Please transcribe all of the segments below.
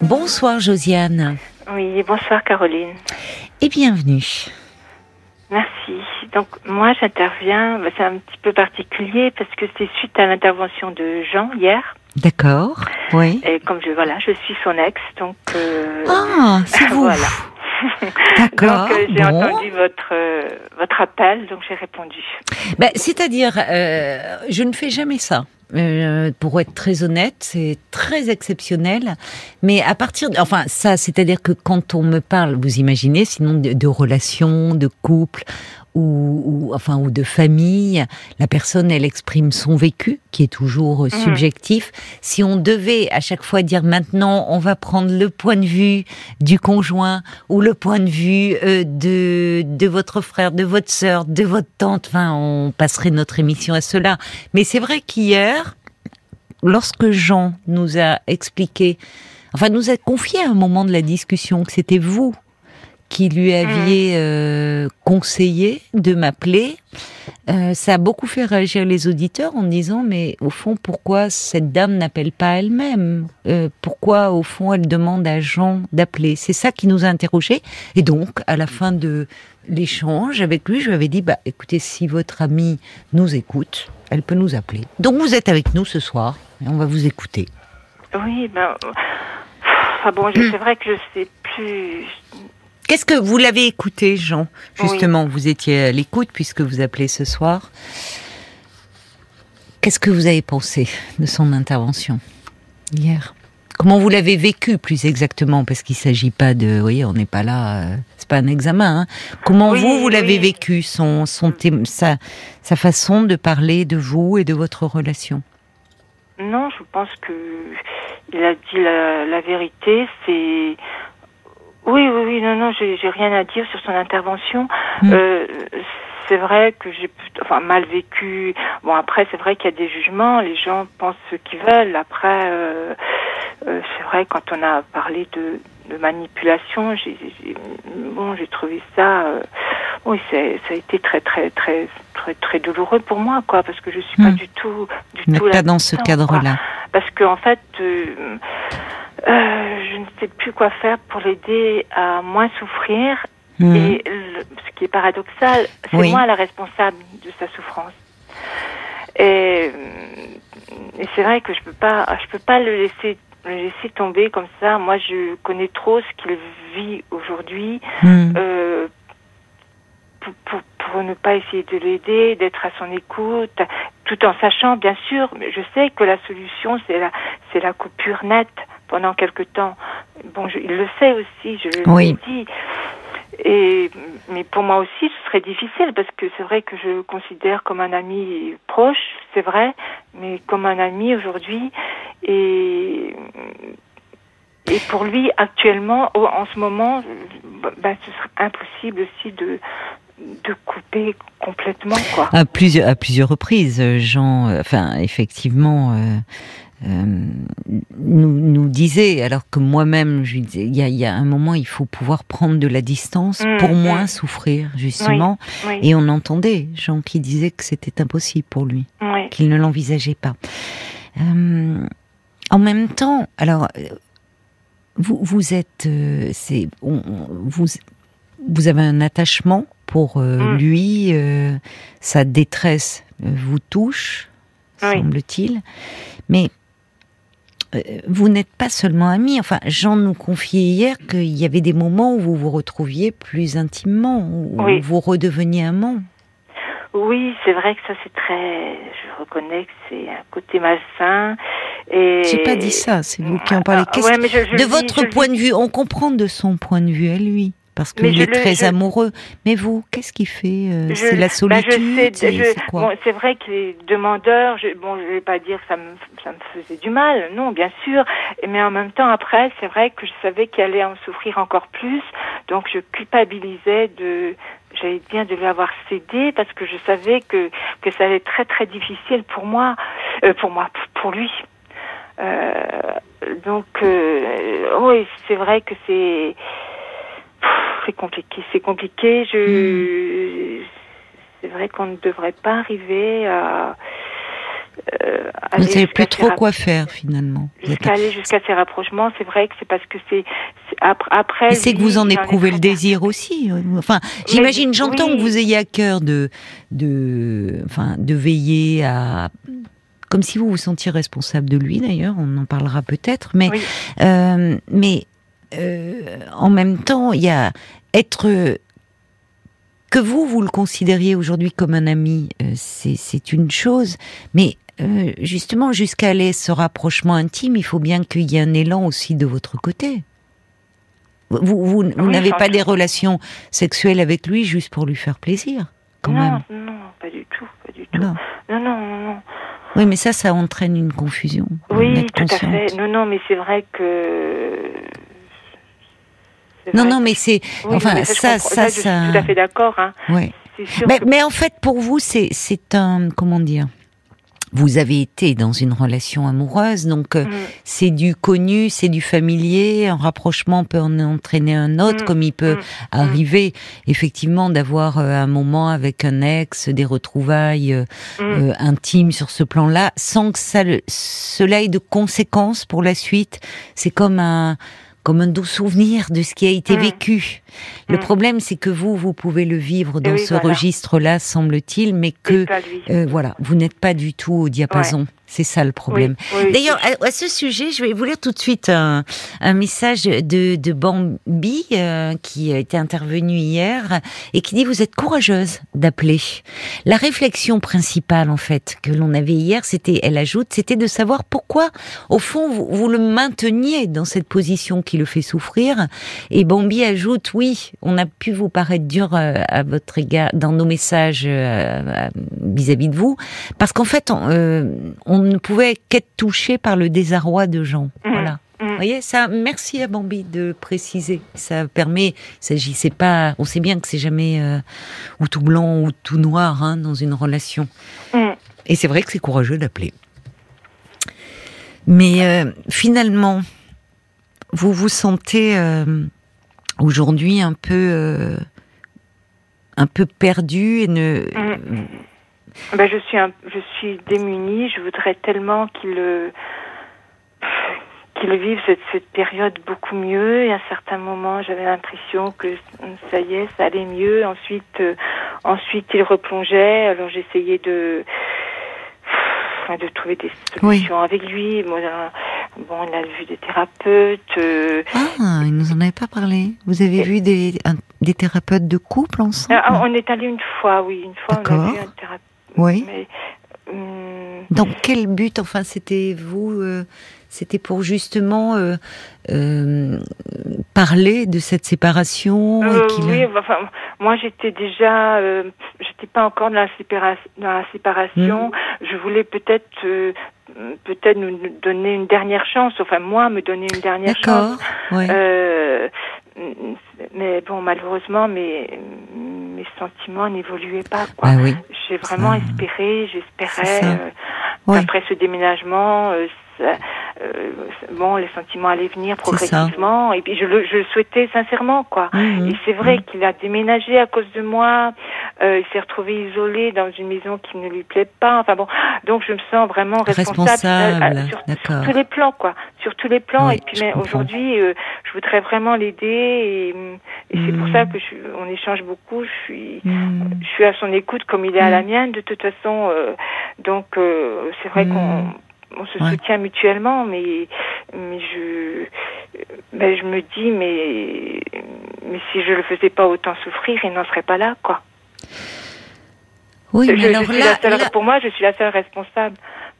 Bonsoir Josiane. Oui, bonsoir Caroline. Et bienvenue. Merci. Donc moi j'interviens, bah, c'est un petit peu particulier parce que c'est suite à l'intervention de Jean hier. D'accord. Oui. Et comme je voilà, je suis son ex, donc euh, Ah, c'est vous. voilà. D'accord. donc euh, j'ai bon. entendu votre euh, votre appel, donc j'ai répondu. Ben, C'est-à-dire, euh, je ne fais jamais ça. Euh, pour être très honnête, c'est très exceptionnel. Mais à partir, de, enfin ça, c'est-à-dire que quand on me parle, vous imaginez, sinon de, de relations, de couple ou, ou enfin ou de famille, la personne elle exprime son vécu qui est toujours euh, Mhm. subjectif. Si on devait à chaque fois dire maintenant on va prendre le point de vue du conjoint ou le point de vue euh, de de votre frère, de votre sœur, de votre tante, enfin on passerait notre émission à cela. Mais c'est vrai qu'hier, lorsque Jean nous a expliqué, enfin nous a confié à un moment de la discussion que c'était vous qui lui aviez euh, conseillé de m'appeler, euh, ça a beaucoup fait réagir les auditeurs en disant mais au fond pourquoi cette dame n'appelle pas elle-même? Euh, Pourquoi au fond elle demande à Jean d'appeler? C'est ça qui nous a interrogés. Et donc à la fin de l'échange avec lui, je lui avais dit bah écoutez si votre amie nous écoute, elle peut nous appeler. Donc vous êtes avec nous ce soir et on va vous écouter. Oui, ben enfin bon, je- c'est vrai que je sais plus. Qu'est-ce que vous l'avez écouté, Jean? Justement, vous étiez à l'écoute puisque vous appelez ce soir. Qu'est-ce que vous avez pensé de son intervention hier? Comment vous l'avez vécu plus exactement? Parce qu'il s'agit pas de, vous voyez, on n'est pas là, euh, c'est pas un examen. hein. Comment Oui, vous vous l'avez oui. vécu son, son sa, sa façon de parler de vous et de votre relation? Non, je pense que il a dit la, la vérité. C'est oui, oui, oui. Non, non, j'ai j'ai rien à dire sur son intervention. Mm. Euh, c'est vrai que j'ai enfin mal vécu. Bon après, c'est vrai qu'il y a des jugements. Les gens pensent ce qu'ils veulent. Après, euh, euh, c'est vrai quand on a parlé de, de manipulation, j'ai j'ai- bon, j'ai trouvé ça. euh, oui, c'est ça a été très, très, très, très, très douloureux pour moi, quoi, parce que je suis pas Mm. du tout, du Vous tout pas dans ce quoi cadre-là. parce que en fait, euh, euh, je ne sais plus quoi faire pour l'aider à moins souffrir. Mhm. Et le- ce qui est paradoxal, c'est Oui. moi la responsable de sa souffrance. Et, et c'est vrai que je peux pas, je peux pas le laisser, le laisser tomber comme ça. Moi, je connais trop ce qu'il vit aujourd'hui. Mhm. Euh, pour, pour, pour ne pas essayer de l'aider, d'être à son écoute, tout en sachant, bien sûr, mais je sais que la solution, c'est la, c'est la coupure nette pendant quelque temps. Bon, je, il le sait aussi, je le Oui. dis. Et, mais pour moi aussi, ce serait difficile parce que c'est vrai que je le considère comme un ami proche, c'est vrai, mais comme un ami aujourd'hui. Et, et pour lui, actuellement, en ce moment, ben, ce serait impossible aussi de, de couper complètement, quoi. À plusieurs, à plusieurs reprises, Jean, euh, enfin, effectivement, euh, euh, nous, nous disait, alors que moi-même, je disais, il y a, il y a un moment, il faut pouvoir prendre de la distance Mm, pour mm. moins souffrir, justement. Oui, Et on entendait Jean qui disait que c'était impossible pour lui, oui, qu'il ne l'envisageait pas. Euh, en même temps, alors, euh, vous, vous êtes, euh, c'est, on- on- vous, vous avez un attachement pour euh, Mm. lui, euh, sa détresse vous touche, Oui. semble-t-il, mais vous n'êtes pas seulement amis. Enfin, Jean nous confiait hier qu'il y avait des moments où vous vous retrouviez plus intimement, où Oui. vous redeveniez amant. Oui, c'est vrai que ça c'est très, je reconnais que c'est un côté malsain. Et J'ai pas dit ça, c'est vous qui en parlez. Ah, ouais, je- de dis, votre le point de vue, on comprend de son point de vue à lui, parce qu'il est le- très je- amoureux. Mais vous, qu'est-ce qu'il fait euh, Je- C'est la bah, solitude sais, c'est bon, vrai qu'il est demandeur. Je, bon, je vais pas dire que ça me, ça me faisait du mal, non, bien sûr. Mais en même temps, après, c'est vrai que je savais qu'il allait en souffrir encore plus. Donc, je culpabilisais de, j'allais dire, de lui avoir cédé parce que je savais que que ça allait être très très difficile pour moi, euh, pour moi, pour- pour lui. Euh, donc, euh, oui, c'est vrai que c'est c'est compliqué, c'est compliqué. Je, c'est vrai qu'on ne devrait pas arriver à euh, Vous savez plus trop rap- quoi faire finalement. Jusqu'à aller jusqu'à ces rapprochements, c'est vrai que c'est parce que c'est après. c'est que vous en éprouvez le désir aussi. euh, Enfin, j'imagine, j'entends oui. que vous ayez à cœur de, de, enfin, de veiller à, comme si vous vous sentiez responsable de lui d'ailleurs. On en parlera peut-être, mais, Oui. euh, mais euh, en même temps, il y a être que vous vous le considériez aujourd'hui comme un ami, euh, c'est c'est une chose, mais euh, justement jusqu'à aller ce rapprochement intime, il faut bien qu'il y ait un élan aussi de votre côté. Vous, vous, vous Oui, n'avez pas des relations sexuelles avec lui juste pour lui faire plaisir, quand non, même. non, pas du tout, pas du tout. Non. Non, non, non, non. Oui, mais ça, ça entraîne une confusion. Oui, tout à fait. Non, non, mais c'est vrai que. Non, vrai non, que- mais c'est, Oui, enfin, mais ça, ça, Là, je suis ça. tout à fait d'accord. Hein. Sûr Mais, mais en fait, pour vous, c'est c'est un comment dire Vous avez été dans une relation amoureuse, donc euh, Mm. c'est du connu, c'est du familier. Un rapprochement peut en entraîner un autre, Mm. comme il peut Mm. arriver effectivement d'avoir euh, un moment avec un ex, des retrouvailles euh, euh, intimes sur ce plan-là, sans que ça, le- cela ait de conséquences pour la suite. C'est comme un comme un doux souvenir de ce qui a été Mm. vécu. Le Mm. problème, c'est que vous, vous pouvez le vivre dans oui, ce voilà. registre-là, semble-t-il, mais que euh, voilà, vous n'êtes pas du tout au diapason. C'est ça le problème. Oui, oui, D'ailleurs, à, à ce sujet, je vais vous lire tout de suite un, un message de, de Bambi euh, qui a été intervenu hier et qui dit vous êtes courageuse d'appeler. La réflexion principale en fait que l'on avait hier, c'était, elle ajoute, c'était de savoir pourquoi, au fond, vous, vous le mainteniez dans cette position qui le fait souffrir. Et Bambi ajoute oui, on a pu vous paraître dur euh, à votre égard dans nos messages euh, vis-à-vis de vous, parce qu'en fait, on, euh, on ne pouvait qu'être touché par le désarroi de gens. Mhm. Voilà. Mm. Vous voyez, ça, merci à Bambi de préciser. Ça permet, il s'agissait pas, on sait bien que c'est jamais euh, ou tout blanc ou tout noir hein, dans une relation. Mm. Et c'est vrai que c'est courageux d'appeler. Mais euh, finalement, vous vous sentez euh, aujourd'hui un peu, un peu perdu et ne. Ben, je suis un, je suis démunie. Je voudrais tellement qu'il euh, qu'il vive cette, cette période beaucoup mieux. Et à certains moments, j'avais l'impression que ça y est, ça allait mieux. Ensuite, euh, ensuite, il replongeait. Alors j'essayais de de trouver des solutions avec lui. Bon, il a vu des thérapeutes. euh, Ah, il nous en avait pas parlé. Vous avez Et- vu des, un- des thérapeutes de couple ensemble? Ah, on est allé une fois, oui, une fois, on a vu un thérapeute. Oui. Mais, hum, Dans quel but Enfin, c'était vous euh, C'était pour justement euh, euh, parler de cette séparation et Euh, oui, enfin, moi j'étais déjà, euh, j'étais pas encore dans la, sépara- dans la séparation. Mm. Je voulais peut-être, euh, peut-être nous donner une dernière chance. Enfin, moi, me donner une dernière D'accord. chance. Ouais. Euh, mais bon, malheureusement, mes mes sentiments n'évoluaient pas. Quoi. ah oui. J'ai vraiment Ça- espéré, j'espérais. euh, Oui. Après ce déménagement, euh, ça- euh, bon, les sentiments allaient venir progressivement. Et puis je le, je le souhaitais sincèrement, quoi. Et c'est vrai qu'il a déménagé à cause de moi. Euh, il s'est retrouvé isolé dans une maison qui ne lui plaît pas. Enfin bon, donc je me sens vraiment responsable, Responsable, euh, euh, sur, tous les plans, quoi. Sur tous les plans. Oui, et puis aujourd'hui, euh, je voudrais vraiment l'aider. Et, et c'est pour ça que je, on échange beaucoup. Je suis Mhm. je suis à son écoute comme il est à la Mm. mienne de toute façon. euh, donc euh, c'est vrai Mm. qu'on on se Ouais. soutient mutuellement, mais mais je ben, je me dis mais mais si je le faisais pas autant souffrir, il n'en serait pas là quoi. Oui, Je- mais je alors suis là, la seule- là- pour moi, je suis la seule responsable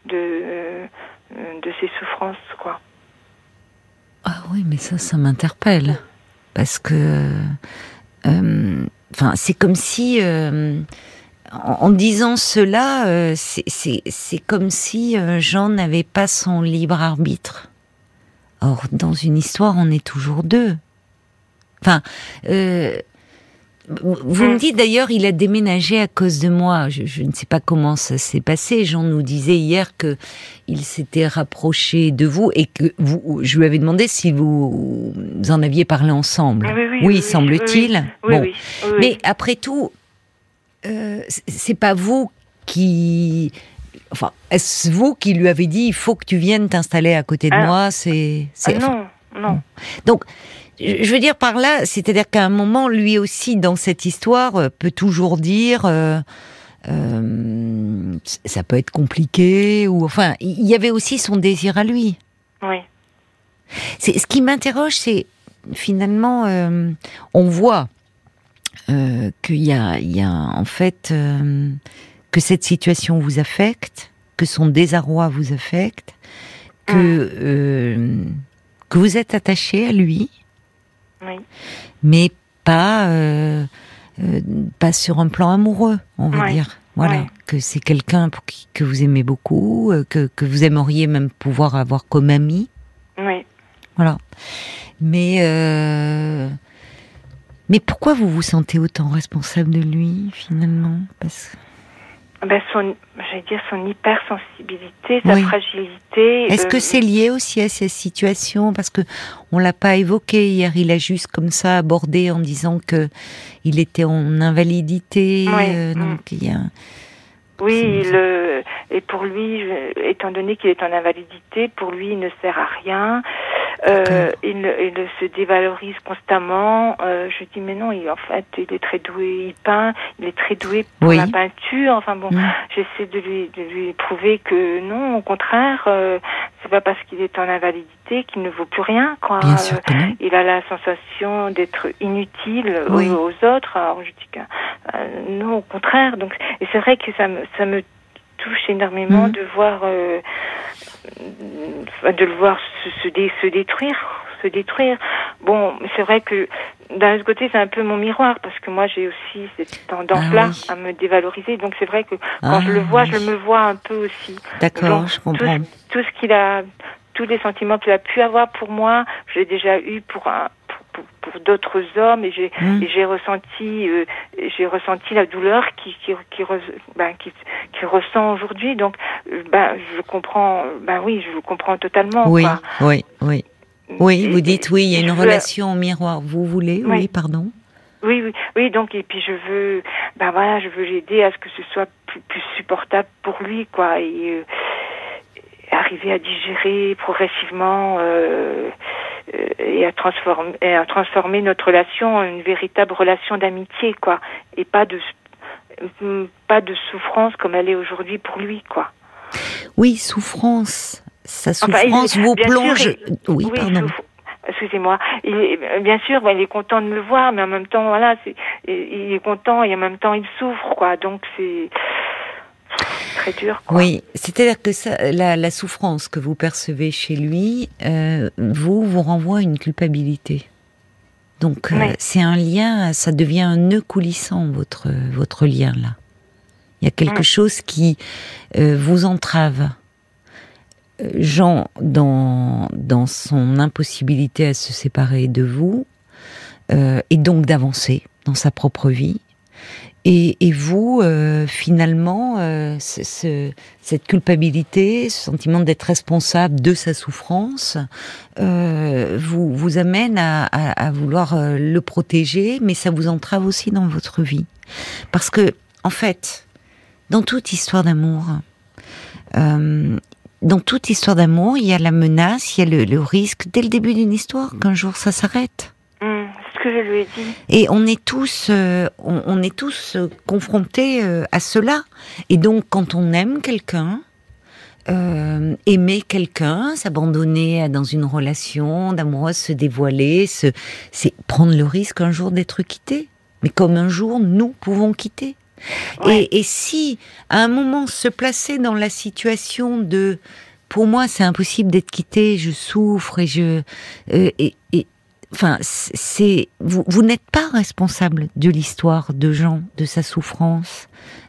de euh, de ses souffrances quoi. Ah oui, mais ça, ça m'interpelle. Parce que. euh, Enfin, c'est comme si. euh, en, en disant cela, euh, c'est- comme si euh, Jean n'avait pas son libre arbitre. Or, dans une histoire, on est toujours deux. Enfin. Vous me Mm. dites d'ailleurs, il a déménagé à cause de moi. Je, je ne sais pas comment ça s'est passé. Jean nous disait hier que il s'était rapproché de vous et que vous, je lui avais demandé si vous en aviez parlé ensemble. Oui, oui, oui, semble-t-il. Oui, bon, mais après tout, euh, c'est pas vous qui enfin, est-ce vous qui lui avez dit il faut que tu viennes t'installer à côté de Ah. moi c'est- Ah, non, non. donc, je veux dire par là, c'est-à-dire qu'à un moment, lui aussi, dans cette histoire, euh, peut toujours dire, euh, euh, ça peut être compliqué, ou enfin, il y avait aussi son désir à lui. Oui. C'est ce qui m'interroge, c'est finalement, euh, on voit euh, qu'il y a, il y a en fait euh, que cette situation vous affecte, que son désarroi vous affecte, que euh, que vous êtes attaché à lui, Oui. mais pas euh, euh, pas sur un plan amoureux, on va dire. Voilà, que c'est quelqu'un pour qui que vous aimez beaucoup, euh, que que vous aimeriez même pouvoir avoir comme ami. Oui. Voilà. Mais euh, mais pourquoi vous vous sentez autant responsable de lui finalement? Parce Ben, son, j'allais dire son hypersensibilité, sa Oui. fragilité. est-ce euh, que c'est lié aussi à ces situations Parce que on l'a pas évoqué hier. Il a juste comme ça abordé en disant que il était en invalidité. Oui, euh, mm. donc il y a Oui, le, et pour lui, étant donné qu'il est en invalidité, pour lui, il ne sert à rien. Euh, il, il se dévalorise constamment. Euh, je dis mais non, il, en fait, il est très doué, il peint, il est très doué pour Oui. la peinture. Enfin bon, Mm. j'essaie de lui, de lui prouver que non, au contraire, euh, c'est pas parce qu'il est en invalidité qu'il ne vaut plus rien. Quoi. bien Euh, sûr que non. il a la sensation d'être inutile Oui. aux, aux autres. Alors je dis que euh, non, au contraire. Donc, et c'est vrai que ça me, ça me touche énormément Mhm. de voir, euh, de le voir se, se, dé- se détruire, se détruire. Bon, c'est vrai que d'un autre côté, c'est un peu mon miroir parce que moi, j'ai aussi cette tendance-là Ah oui. à me dévaloriser. Donc, c'est vrai que quand Ah, je le vois, oui. je me vois un peu aussi D'accord, je comprends. tout ce qu'il a, tous les sentiments qu'il a pu avoir pour moi, je l'ai déjà eu pour un, pour, pour, pour d'autres hommes et j'ai Mm. et j'ai ressenti, euh, j'ai ressenti la douleur qui qui qui, re- ben, qui, qui ressent aujourd'hui. Donc, ben je comprends, ben oui, je le comprends totalement. Oui, quoi. oui, oui. Oui, vous dites oui, il y a une je veux- relation au miroir. Vous voulez Oui, Oui. pardon. Oui, oui, oui. Donc et puis je veux, ben voilà, je veux l'aider à ce que ce soit plus, plus supportable pour lui, quoi, et euh, arriver à digérer progressivement euh, euh, et à transformer, et à transformer notre relation en une véritable relation d'amitié, quoi, et pas de pas de souffrance comme elle est aujourd'hui pour lui, quoi. Oui, souffrance. Sa Enfin, il- souffrance vous sûr, plonge. il- oui, pardon. souffre- Excusez-moi. Est- bien sûr, il est content de me voir, mais en même temps, voilà, il est content et en même temps, il souffre, quoi. Donc c'est très dur, quoi. Oui, c'est-à-dire que ça, la, la souffrance que vous percevez chez lui, euh, vous vous renvoie à une culpabilité. Donc euh, c'est un lien, ça devient un nœud coulissant votre votre lien là. Il y a quelque Mm. chose qui euh, vous entrave. Euh, Jean, dans dans son impossibilité à se séparer de vous, euh, et donc d'avancer dans sa propre vie, et, et vous, euh, finalement, euh, ce- ce- cette culpabilité, ce sentiment d'être responsable de sa souffrance, euh, vous, vous amène à, à- à vouloir le protéger, mais ça vous entrave aussi dans votre vie. Parce que, en fait, dans toute histoire d'amour, euh, dans toute histoire d'amour, il y a la menace, il y a le, le risque, dès le début d'une histoire, qu'un jour ça s'arrête. Hum, ce que je lui ai dit. Et on est tous, euh, on, on est tous euh, confrontés euh, à cela. Et donc, quand on aime quelqu'un, euh, aimer quelqu'un, s'abandonner dans une relation d'amoureuse, se dévoiler, c'est prendre le risque un jour d'être quitté. Mais comme un jour, nous pouvons quitter. Ouais. Et, et si, à un moment, se placer dans la situation de, pour moi, c'est impossible d'être quitté, je souffre et je, euh, et, et enfin, c'est vous, vous n'êtes pas responsable de l'histoire de Jean, de sa souffrance,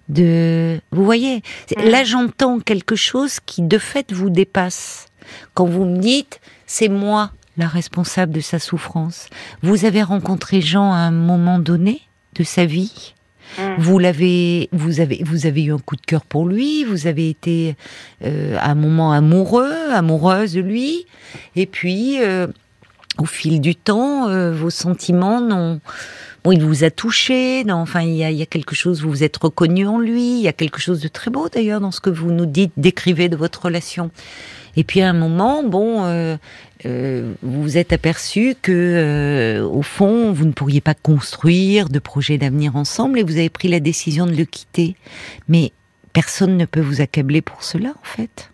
de, vous voyez, là j'entends quelque chose qui de fait vous dépasse. Quand vous me dites, c'est moi la responsable de sa souffrance. Vous avez rencontré Jean à un moment donné de sa vie? Hum. Vous l'avez, vous avez, vous avez eu un coup de cœur pour lui. Vous avez été euh, à un moment amoureux, amoureuse de lui. Et puis, euh, au fil du temps, euh, vos sentiments n'ont il vous a touché. Non, enfin, il y, a, il y a quelque chose. Vous vous êtes reconnu en lui. Il y a quelque chose de très beau d'ailleurs dans ce que vous nous dites, décrivez de votre relation. Et puis à un moment, bon, euh, euh, vous vous êtes aperçu que euh, au fond, vous ne pourriez pas construire de projet d'avenir ensemble, et vous avez pris la décision de le quitter. Mais personne ne peut vous accabler pour cela, en fait.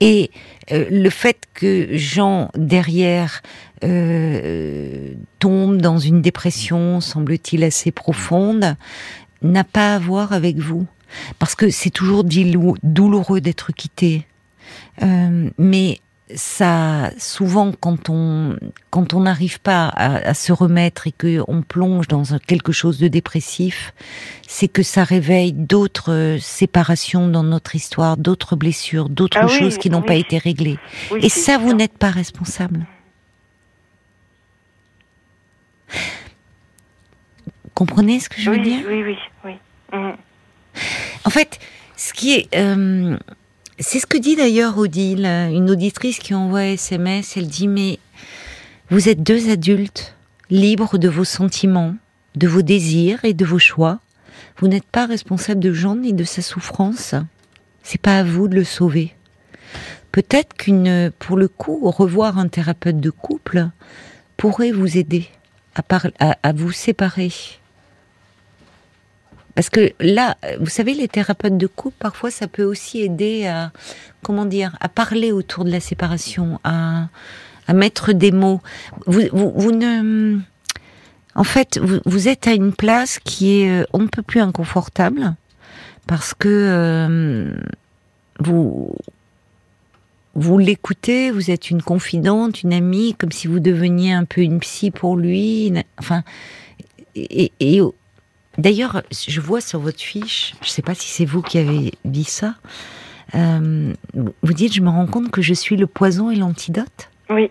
Et euh, le fait que Jean, derrière, euh, tombe dans une dépression, semble-t-il, assez profonde, n'a pas à voir avec vous. Parce que c'est toujours douloureux d'être quitté. Euh, mais ça, souvent, quand on quand on n'arrive pas à, se remettre et que on plonge dans quelque chose de dépressif, c'est que ça réveille d'autres séparations dans notre histoire, d'autres blessures, d'autres ah choses qui n'ont pas été réglées. et ça, vous n'êtes pas responsable. Comprenez ce que je veux dire? Oui, oui, oui. Mhm. En fait, ce qui est euh, c'est ce que dit d'ailleurs Odile, une auditrice qui envoie SMS. Elle dit Mais vous êtes deux adultes, libres de vos sentiments, de vos désirs et de vos choix. Vous n'êtes pas responsable de Jean ni de sa souffrance. C'est pas à vous de le sauver. Peut-être qu'une, pour le coup, revoir un thérapeute de couple pourrait vous aider à, à vous séparer parce que là, vous savez, les thérapeutes de couple, parfois, ça peut aussi aider à, comment dire, à parler autour de la séparation, à, à mettre des mots. Vous, vous, ne, en fait, vous, êtes à une place qui est, euh, on ne peut plus inconfortable, parce que euh, vous, vous l'écoutez, vous êtes une confidente, une amie, comme si vous deveniez un peu une psy pour lui. Enfin, et, et, D'ailleurs, je vois sur votre fiche, je ne sais pas si c'est vous qui avez dit ça, euh, vous dites, je me rends compte que je suis le poison et l'antidote Oui.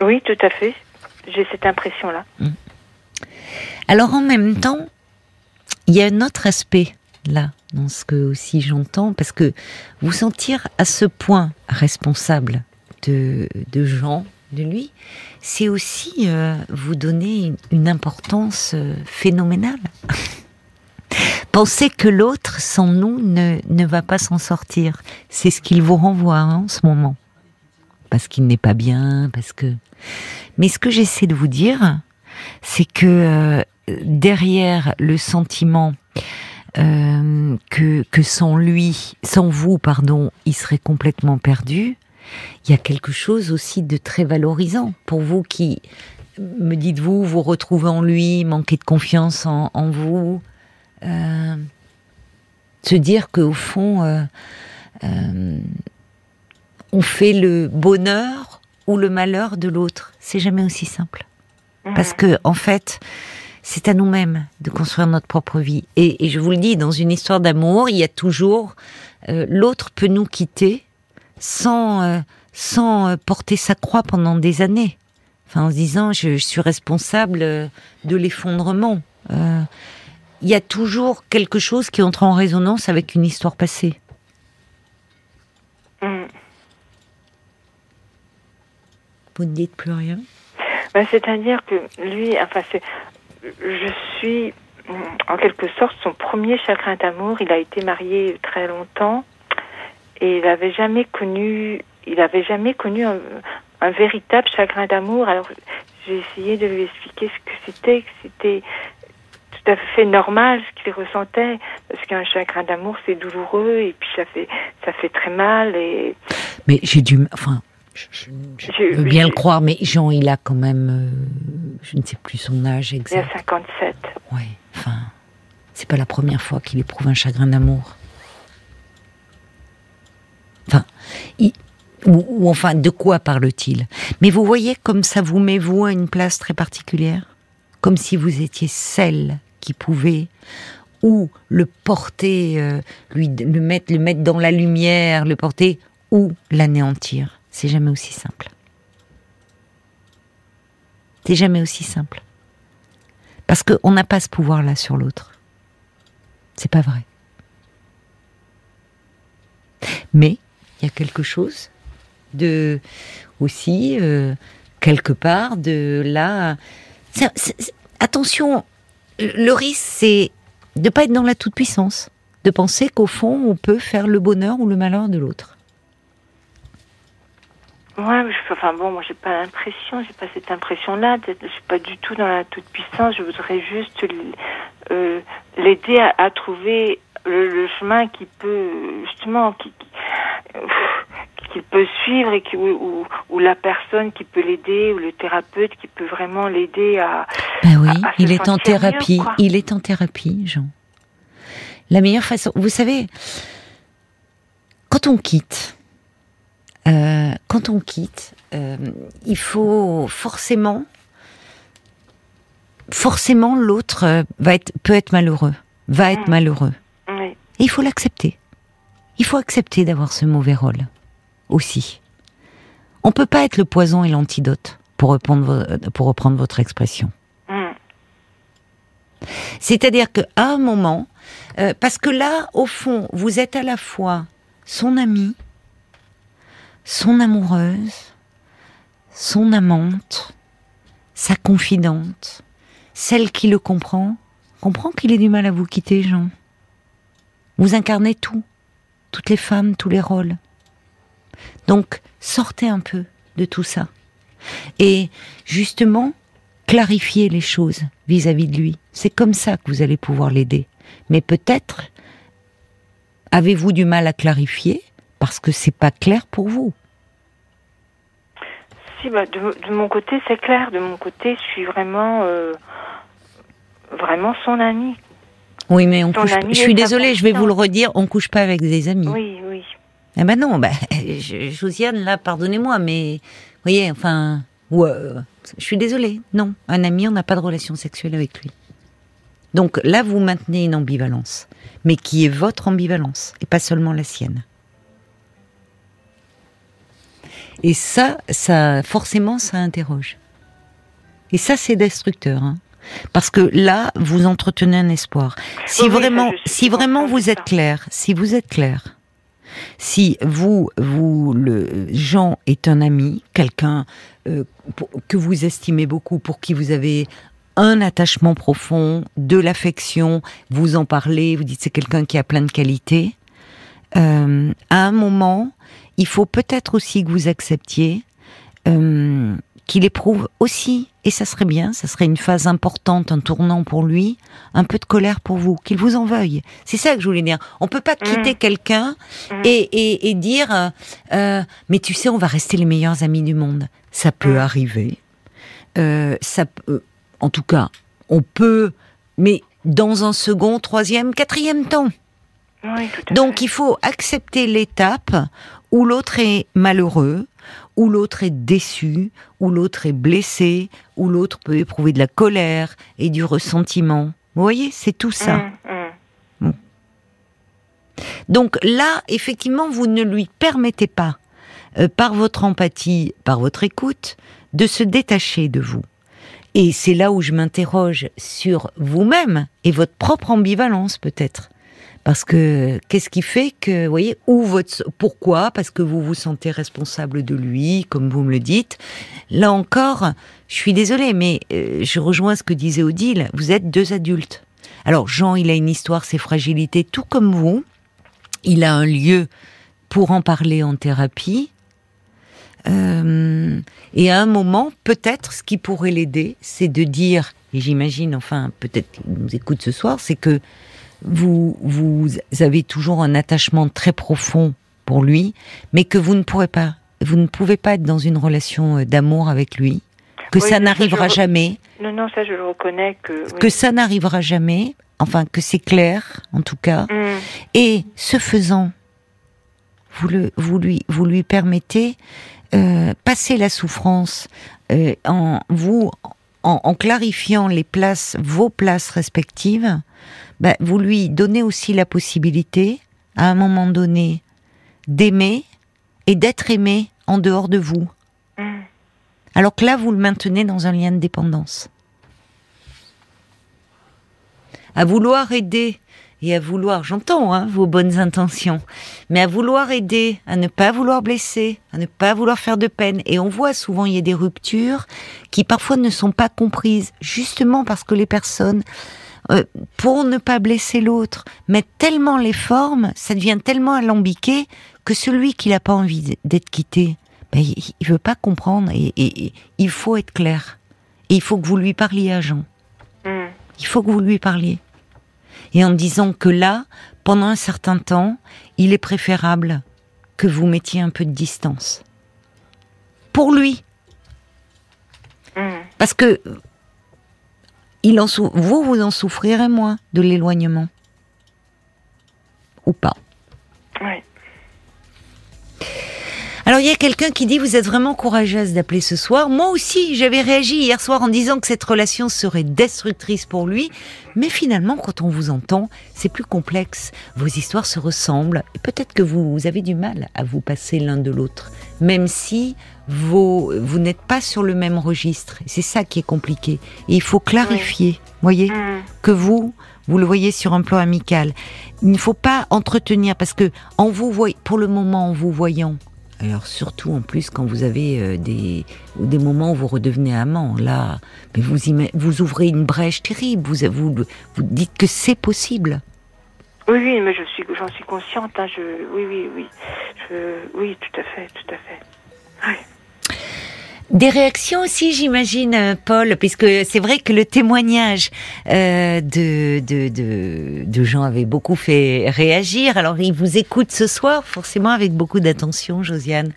Oui, tout à fait. J'ai cette impression-là. Mm. Alors en même temps, il y a un autre aspect là, dans ce que aussi j'entends, parce que vous sentir à ce point responsable de, de gens, de lui, c'est aussi euh, vous donner une, importance euh, phénoménale. Pensez que l'autre, sans nous, ne, ne va pas s'en sortir. C'est ce qu'il vous renvoie hein, en ce moment. Parce qu'il n'est pas bien, parce que... Mais ce que j'essaie de vous dire, c'est que euh, derrière le sentiment que, que sans lui, sans vous, pardon, il serait complètement perdu, il y a quelque chose aussi de très valorisant pour vous qui, me dites-vous, vous retrouvez en lui, manquez de confiance en, vous. Euh, se dire qu'au fond, euh, euh, on fait le bonheur ou le malheur de l'autre. C'est jamais aussi simple. Parce que, en fait, c'est à nous-mêmes de construire notre propre vie. Et, je vous le dis, dans une histoire d'amour, il y a toujours l'autre peut nous quitter sans sans euh, porter sa croix pendant des années. Enfin, en se disant, je, suis responsable euh, de l'effondrement. Euh, il y a toujours quelque chose qui entre en résonance avec une histoire passée. Mm. Vous ne dites plus rien? Ben, C'est-à-dire que lui, enfin, c'est, je suis en quelque sorte son premier chagrin d'amour. Il a été marié très longtemps et il n'avait jamais connu il n'avait jamais connu un, véritable chagrin d'amour. Alors j'ai essayé de lui expliquer ce que c'était, que c'était tout à fait normal ce qu'il ressentait, parce qu'un chagrin d'amour c'est douloureux et puis ça fait ça fait très mal et. Mais j'ai dû, enfin. Je, veux bien le croire, mais Jean, il a quand même, euh, je ne sais plus son âge exact. Il a 57. Oui, enfin, c'est pas la première fois qu'il éprouve un chagrin d'amour. Enfin, ou, enfin, de quoi parle-t-il? Mais vous voyez comme ça vous met, vous, à une place très particulière? Comme si vous étiez celle qui pouvait ou le porter, euh, lui, le, mettre, le mettre dans la lumière, le porter, ou l'anéantir. C'est jamais aussi simple. C'est jamais aussi simple. Parce qu'on n'a pas ce pouvoir-là sur l'autre. C'est pas vrai. Mais il y a quelque chose de aussi euh, quelque part de là. attention, le risque, c'est de pas être dans la toute puissance, de penser qu'au fond, on peut faire le bonheur ou le malheur de l'autre. Ouais, enfin bon, moi j'ai pas l'impression, j'ai pas cette impression-là. Je suis pas du tout dans la toute puissance. Je voudrais juste euh, l'aider à, trouver le, chemin qui peut justement qui, qu'il peut suivre et qui, ou, ou, la personne qui peut l'aider ou le thérapeute qui peut vraiment l'aider à. Ben oui, il est en thérapie. il est en thérapie, Jean. La meilleure façon, vous savez, quand on quitte, euh, quand on quitte, euh, il faut forcément, forcément, l'autre euh, va être, peut être malheureux, va être mmh. malheureux. Et il faut l'accepter. Il faut accepter d'avoir ce mauvais rôle aussi. On peut pas être le poison et l'antidote, pour reprendre, pour reprendre votre expression. Mm. C'est-à-dire qu'à un moment, euh, parce que là, au fond, vous êtes à la fois son ami, son amoureuse, son amante, sa confidente, celle qui le comprend, comprend qu'il ait du mal à vous quitter, Jean. Vous incarnez tout, toutes les femmes, tous les rôles. Donc, sortez un peu de tout ça. Et justement, clarifiez les choses vis-à-vis de lui. C'est comme ça que vous allez pouvoir l'aider. Mais peut-être avez-vous du mal à clarifier parce que c'est pas clair pour vous? Si, bah, de, mon côté, c'est clair. De mon côté, je suis vraiment, euh, vraiment son ami. Oui, mais on couche. Je suis désolée, je vais vous le redire. On couche pas avec des amis. Oui, oui. Eh ben non, ben, Josiane, là, pardonnez-moi, mais, vous voyez, enfin, je suis désolée, non, un ami, on n'a pas de relation sexuelle avec lui. Donc là, vous maintenez une ambivalence, mais qui est votre ambivalence, et pas seulement la sienne. Et ça, ça, forcément, ça interroge. Et ça, c'est destructeur, hein. Parce que là, vous entretenez un espoir. Si vraiment, si vraiment vous êtes clair, si vous êtes clair, si vous, vous, le Jean est un ami, quelqu'un euh, que vous estimez beaucoup, pour qui vous avez un attachement profond, de l'affection, vous en parlez, vous dites c'est quelqu'un qui a plein de qualités. Euh, à un moment, il faut peut-être aussi que vous acceptiez euh, qu'il éprouve aussi, et ça serait bien, ça serait une phase importante, un tournant pour lui, un peu de colère pour vous, qu'il vous en veuille. C'est ça que je voulais dire. On peut pas quitter mmh. quelqu'un mmh. et, dire, euh, euh, mais tu sais, on va rester les meilleurs amis du monde. Ça peut mmh. arriver. Euh, ça, en tout cas, on peut, mais dans un second, troisième, quatrième temps. Donc il faut accepter l'étape où l'autre est malheureux, où l'autre est déçu, où l'autre est blessé, où l'autre peut éprouver de la colère et du ressentiment. Vous voyez, c'est tout ça. Mmh, mmh. Donc là, effectivement, vous ne lui permettez pas, euh, par votre empathie, par votre écoute, de se détacher de vous. Et c'est là où je m'interroge sur vous-même et votre propre ambivalence peut-être. Parce que qu'est-ce qui fait que, vous voyez, ou votre, pourquoi? Parce que vous vous sentez responsable de lui, comme vous me le dites. Là encore, je suis désolée, mais euh, je rejoins ce que disait Odile. Vous êtes deux adultes. Alors Jean, il a une histoire, ses fragilités, tout comme vous. Il a un lieu pour en parler en thérapie. Euh, et à un moment, peut-être, ce qui pourrait l'aider, c'est de dire, et j'imagine, enfin, peut-être qu'il nous écoute ce soir, c'est que vous, vous avez toujours un attachement très profond pour lui, mais que vous ne pourrez pas, vous ne pouvez pas être dans une relation euh, d'amour avec lui, que ça n'arrivera jamais. Non, non, ça je le reconnais que. Que ça n'arrivera jamais, enfin que c'est clair, en tout cas. Mm. Et ce faisant, vous, le, vous, lui, vous lui permettez euh, passer la souffrance euh, en vous en, en, clarifiant les places, vos places respectives, ben, vous lui donnez aussi la possibilité, à un moment donné, d'aimer et d'être aimé en dehors de vous. Mm. Alors que là, vous le maintenez dans un lien de dépendance. À vouloir aider et à vouloir, j'entends hein, vos bonnes intentions, mais à vouloir aider, à ne pas vouloir blesser, à ne pas vouloir faire de peine. Et on voit souvent il y a des ruptures qui parfois ne sont pas comprises, justement parce que les personnes, euh, pour ne pas blesser l'autre, mettent tellement les formes, ça devient tellement alambiqué que celui qui n'a pas envie d'être quitté, ben, il, ne veut pas comprendre et, il faut être clair. Et il faut que vous lui parliez à Jean. Mm. Il faut que vous lui parliez et en disant que là, pendant un certain temps, il est préférable que vous mettiez un peu de distance. Pour lui. Mm. Parce que il en vous, vous en souffrirez moins de l'éloignement. Ou pas. Oui. Alors il y a quelqu'un qui dit vous êtes vraiment courageuse d'appeler ce soir. Moi aussi, j'avais réagi hier soir en disant que cette relation serait destructrice pour lui, mais finalement quand on vous entend, c'est plus complexe. Vos histoires se ressemblent et peut-être que vous, avez du mal à vous passer l'un de l'autre, même si vous, vous n'êtes pas sur le même registre. C'est ça qui est compliqué. Et il faut clarifier, voyez, mm. que vous vous le voyez sur un plan amical. Il ne faut pas entretenir parce que en vous voyant, pour le moment en vous voyant, alors surtout en plus quand vous avez euh, des, moments où vous redevenez amant, là, mais vous, vous ouvrez une brèche terrible, vous, vous, dites que c'est possible. Oui, oui, mais je suis, j'en suis consciente. Hein, je, oui, oui, oui, oui, tout à fait, tout à fait. Des réactions aussi, j'imagine, euh, Paul, puisque c'est vrai que le témoignage euh, de, de, de, de Jean avait beaucoup fait réagir. Alors, il vous écoute ce soir, forcément avec beaucoup d'attention, Josiane.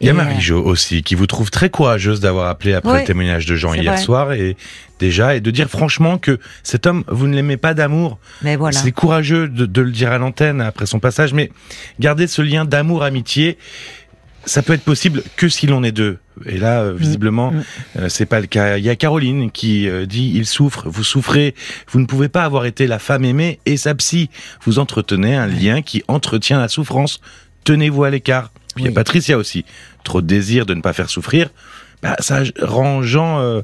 Il y a Marie-Jo aussi, qui vous trouve très courageuse d'avoir appelé après le témoignage de Jean hier soir et déjà, et de dire franchement que cet homme, vous ne l'aimez pas d'amour. Mais voilà. C'est courageux de, de, le dire à l'antenne après son passage, mais gardez ce lien d'amour-amitié ça peut être possible que si l'on est deux. Et là, euh, visiblement, mm. euh, c'est pas le cas. Il y a Caroline qui euh, dit il souffre, vous souffrez, vous ne pouvez pas avoir été la femme aimée et sa psy. Vous entretenez un lien qui entretient la souffrance. Tenez-vous à l'écart. Il y a Patricia aussi. Trop de désir de ne pas faire souffrir. Bah, ça rend Jean,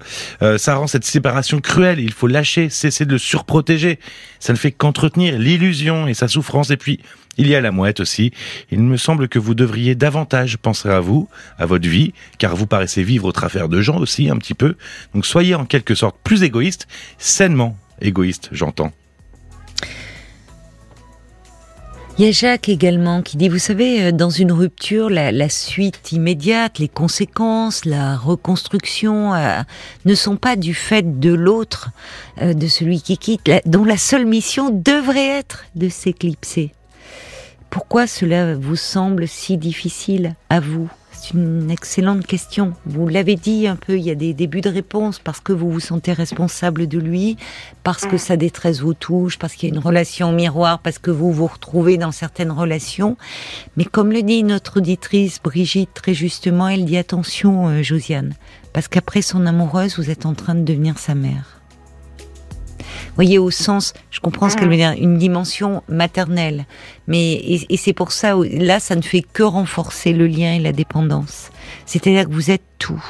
ça rend cette séparation cruelle. Il faut lâcher, cesser de le surprotéger. Ça ne fait qu'entretenir l'illusion et sa souffrance. Et puis, il y a la mouette aussi. Il me semble que vous devriez davantage penser à vous, à votre vie, car vous paraissez vivre au travers de gens aussi un petit peu. Donc soyez en quelque sorte plus égoïste, sainement égoïste, j'entends. Il y a Jacques également qui dit, vous savez, euh, dans une rupture, la, suite immédiate, les conséquences, la reconstruction euh, ne sont pas du fait de l'autre, euh, de celui qui quitte, dont la seule mission devrait être de s'éclipser. Pourquoi cela vous semble si difficile à vous? C'est une excellente question. Vous l'avez dit un peu, il y a des débuts de réponse parce que vous vous sentez responsable de lui, parce que sa détresse vous touche, parce qu'il y a une relation miroir, parce que vous vous retrouvez dans certaines relations. Mais comme le dit notre auditrice Brigitte très justement, elle dit attention euh, Josiane, parce qu'après son amoureuse, vous êtes en train de devenir sa mère voyez, au sens, je comprends ce qu'elle veut dire, une dimension maternelle. Mais, et, c'est pour ça, là, ça ne fait que renforcer le lien et la dépendance. C'est-à-dire que vous êtes tout.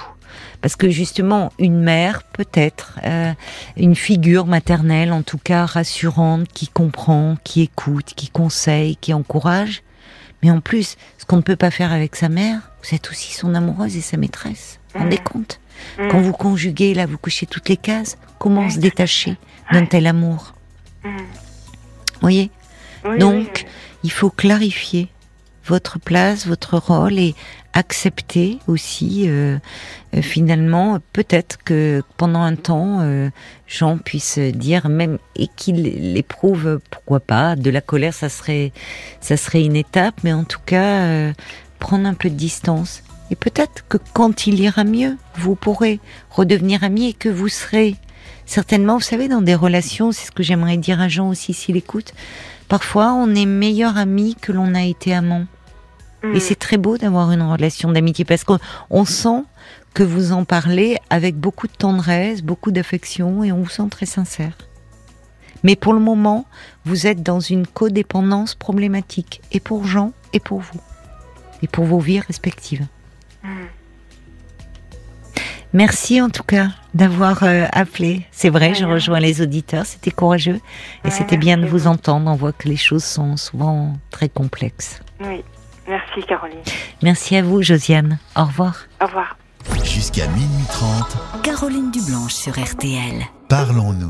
Parce que justement, une mère, peut-être, euh, une figure maternelle, en tout cas rassurante, qui comprend, qui écoute, qui conseille, qui encourage. Mais en plus, ce qu'on ne peut pas faire avec sa mère, vous êtes aussi son amoureuse et sa maîtresse. Vous vous rendez compte? Quand vous conjuguez, là, vous couchez toutes les cases. Comment se détacher d'un tel amour. Vous voyez Donc, il faut clarifier votre place, votre rôle et accepter aussi euh, euh, finalement peut-être que pendant un temps euh, Jean puisse dire même et qu'il éprouve pourquoi pas de la colère ça serait ça serait une étape mais en tout cas prendre un peu de distance et peut-être que quand il ira mieux vous pourrez redevenir amis et que vous serez certainement, vous savez, dans des relations, c'est ce que j'aimerais dire à Jean aussi s'il écoute, parfois on est meilleur ami que l'on a été amant. Et mm. c'est très beau d'avoir une relation d'amitié parce qu'on sent que vous en parlez avec beaucoup de tendresse, beaucoup d'affection et on vous sent très sincère. Mais pour le moment, vous êtes dans une codépendance problématique, et pour Jean, et pour vous, et pour vos vies respectives. Mm. Merci en tout cas d'avoir euh, appelé. C'est vrai, je rejoins les auditeurs, c'était courageux et c'était bien de vous entendre. On voit que les choses sont souvent très complexes. Oui, merci Caroline. Merci à vous Josiane. Au revoir. Au revoir. Jusqu'à minuit 30. Caroline Dublanche sur RTL. Parlons-nous.